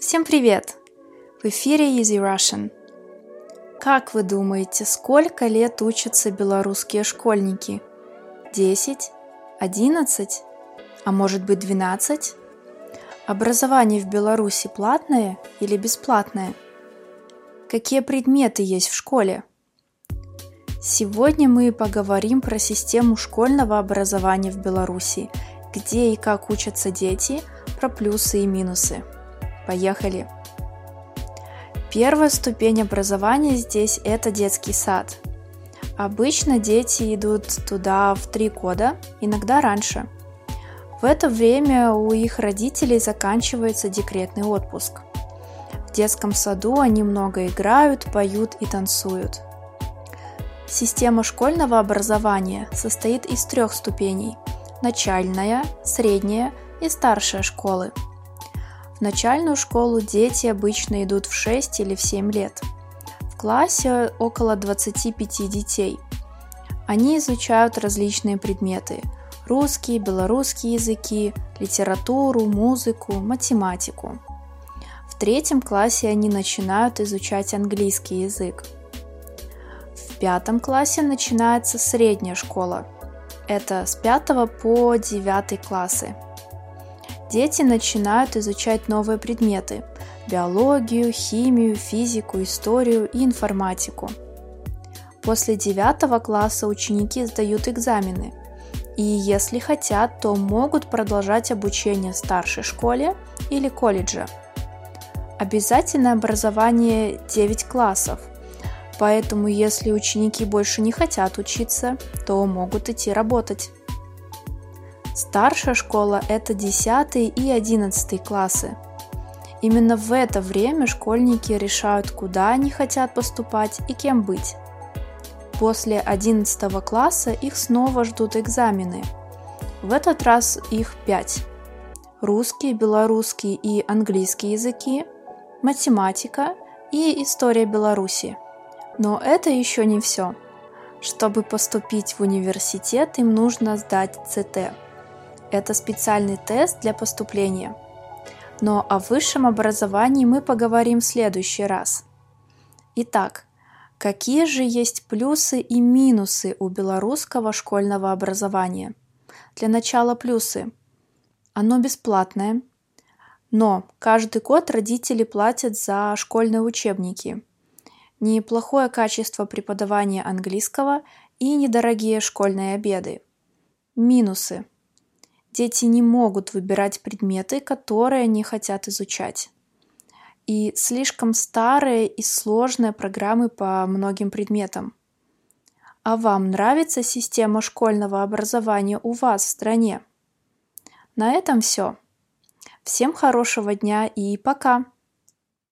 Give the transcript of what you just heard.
Всем привет! В эфире Easy Russian. Как вы думаете, сколько лет учатся белорусские школьники? 10? 11? А может быть 12? Образование в Беларуси платное или бесплатное? Какие предметы есть в школе? Сегодня мы поговорим про систему школьного образования в Беларуси, где и как учатся дети, про плюсы и минусы. Поехали! Первая ступень образования здесь – это детский сад. Обычно дети идут туда в три года, иногда раньше. В это время у их родителей заканчивается декретный отпуск. В детском саду они много играют, поют и танцуют – Система школьного образования состоит из трех ступеней – начальная, средняя и старшая школы. В начальную школу дети обычно идут в 6 или в 7 лет. В классе около 25 детей. Они изучают различные предметы – русский, белорусский языки, литературу, музыку, математику. В третьем классе они начинают изучать английский язык – пятом классе начинается средняя школа. Это с 5 по 9 классы. Дети начинают изучать новые предметы – биологию, химию, физику, историю и информатику. После 9 класса ученики сдают экзамены, и если хотят, то могут продолжать обучение в старшей школе или колледже. Обязательное образование 9 классов – Поэтому, если ученики больше не хотят учиться, то могут идти работать. Старшая школа – это 10 и 11 классы. Именно в это время школьники решают, куда они хотят поступать и кем быть. После 11 класса их снова ждут экзамены. В этот раз их 5. Русский, белорусский и английский языки, математика и история Беларуси – но это еще не все. Чтобы поступить в университет, им нужно сдать ЦТ. Это специальный тест для поступления. Но о высшем образовании мы поговорим в следующий раз. Итак, какие же есть плюсы и минусы у белорусского школьного образования? Для начала плюсы. Оно бесплатное, но каждый год родители платят за школьные учебники – неплохое качество преподавания английского и недорогие школьные обеды. Минусы. Дети не могут выбирать предметы, которые они хотят изучать. И слишком старые и сложные программы по многим предметам. А вам нравится система школьного образования у вас в стране? На этом все. Всем хорошего дня и пока!